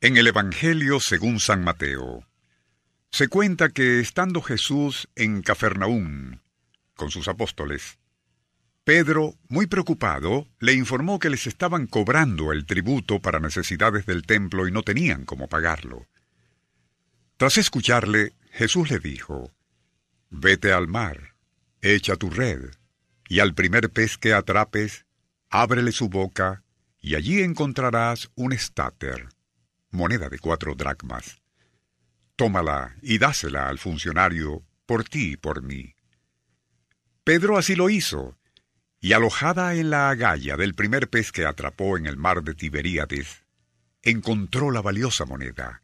En el Evangelio según San Mateo, se cuenta que estando Jesús en Cafarnaún con sus apóstoles, Pedro, muy preocupado, le informó que les estaban cobrando el tributo para necesidades del templo y no tenían cómo pagarlo. Tras escucharle, Jesús le dijo, Vete al mar, echa tu red, y al primer pez que atrapes, ábrele su boca, y allí encontrarás un estáter moneda de cuatro dracmas. Tómala y dásela al funcionario por ti y por mí. Pedro así lo hizo, y alojada en la agalla del primer pez que atrapó en el mar de Tiberíades, encontró la valiosa moneda.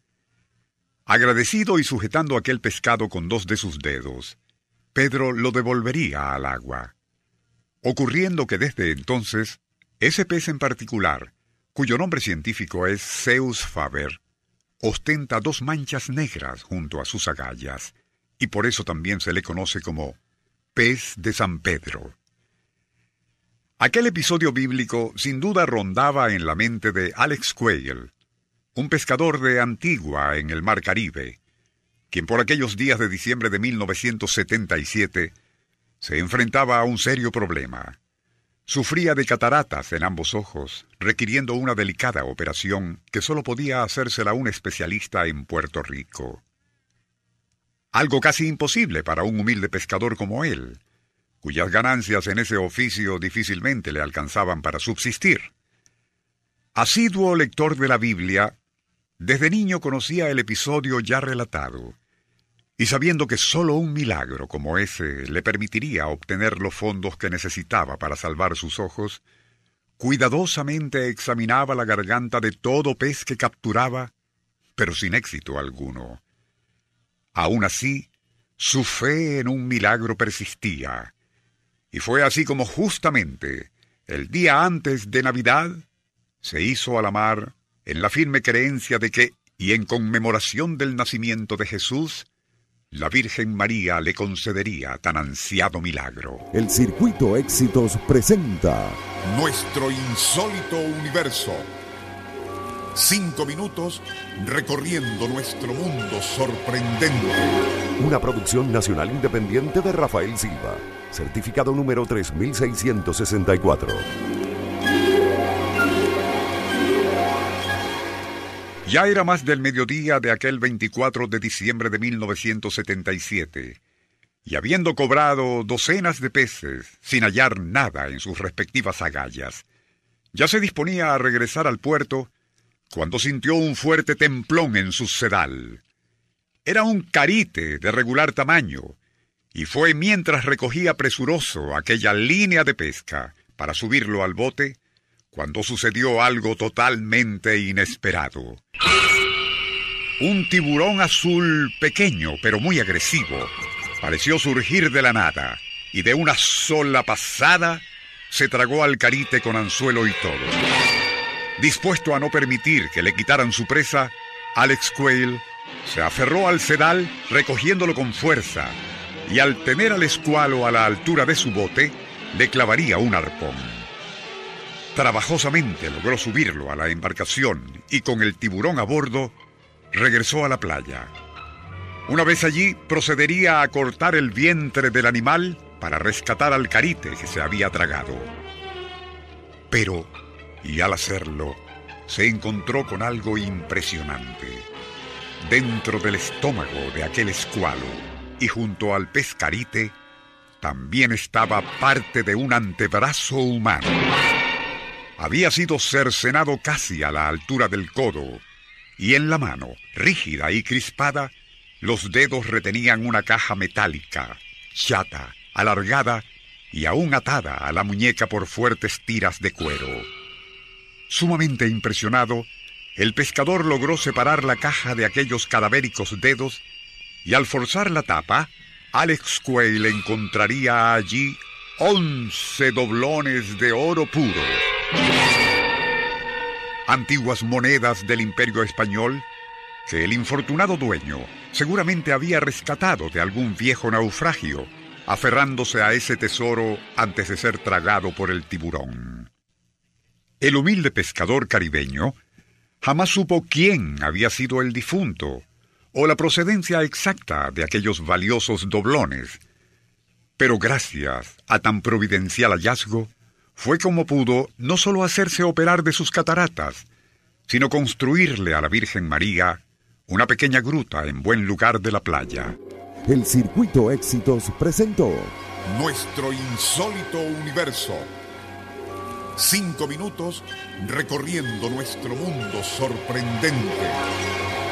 Agradecido y sujetando aquel pescado con dos de sus dedos, Pedro lo devolvería al agua, ocurriendo que desde entonces ese pez en particular cuyo nombre científico es Zeus faber, ostenta dos manchas negras junto a sus agallas, y por eso también se le conoce como pez de San Pedro. Aquel episodio bíblico sin duda rondaba en la mente de Alex Quayle, un pescador de Antigua en el Mar Caribe, quien por aquellos días de diciembre de 1977 se enfrentaba a un serio problema. Sufría de cataratas en ambos ojos, requiriendo una delicada operación que solo podía hacérsela un especialista en Puerto Rico. Algo casi imposible para un humilde pescador como él, cuyas ganancias en ese oficio difícilmente le alcanzaban para subsistir. Asiduo lector de la Biblia, desde niño conocía el episodio ya relatado y sabiendo que sólo un milagro como ese le permitiría obtener los fondos que necesitaba para salvar sus ojos, cuidadosamente examinaba la garganta de todo pez que capturaba, pero sin éxito alguno. Aún así, su fe en un milagro persistía, y fue así como justamente el día antes de Navidad se hizo a la mar en la firme creencia de que, y en conmemoración del nacimiento de Jesús, la Virgen María le concedería tan ansiado milagro. El Circuito Éxitos presenta Nuestro insólito universo. Cinco minutos recorriendo nuestro mundo sorprendente. Una producción nacional independiente de Rafael Silva. Certificado número 3664. Ya era más del mediodía de aquel 24 de diciembre de 1977, y habiendo cobrado docenas de peces, sin hallar nada en sus respectivas agallas, ya se disponía a regresar al puerto cuando sintió un fuerte templón en su sedal. Era un carite de regular tamaño, y fue mientras recogía presuroso aquella línea de pesca para subirlo al bote cuando sucedió algo totalmente inesperado. Un tiburón azul pequeño pero muy agresivo pareció surgir de la nada y de una sola pasada se tragó al carite con anzuelo y todo. Dispuesto a no permitir que le quitaran su presa, Alex Quayle se aferró al sedal recogiéndolo con fuerza y al tener al escualo a la altura de su bote, le clavaría un arpón. Trabajosamente logró subirlo a la embarcación y con el tiburón a bordo regresó a la playa. Una vez allí procedería a cortar el vientre del animal para rescatar al carite que se había tragado. Pero, y al hacerlo, se encontró con algo impresionante. Dentro del estómago de aquel escualo y junto al pescarite también estaba parte de un antebrazo humano. Había sido cercenado casi a la altura del codo, y en la mano, rígida y crispada, los dedos retenían una caja metálica, chata, alargada y aún atada a la muñeca por fuertes tiras de cuero. Sumamente impresionado, el pescador logró separar la caja de aquellos cadavéricos dedos y al forzar la tapa, Alex Quayle encontraría allí once doblones de oro puro. Antiguas monedas del imperio español que el infortunado dueño seguramente había rescatado de algún viejo naufragio, aferrándose a ese tesoro antes de ser tragado por el tiburón. El humilde pescador caribeño jamás supo quién había sido el difunto o la procedencia exacta de aquellos valiosos doblones, pero gracias a tan providencial hallazgo, fue como pudo no solo hacerse operar de sus cataratas, sino construirle a la Virgen María una pequeña gruta en buen lugar de la playa. El Circuito Éxitos presentó Nuestro insólito universo. Cinco minutos recorriendo nuestro mundo sorprendente.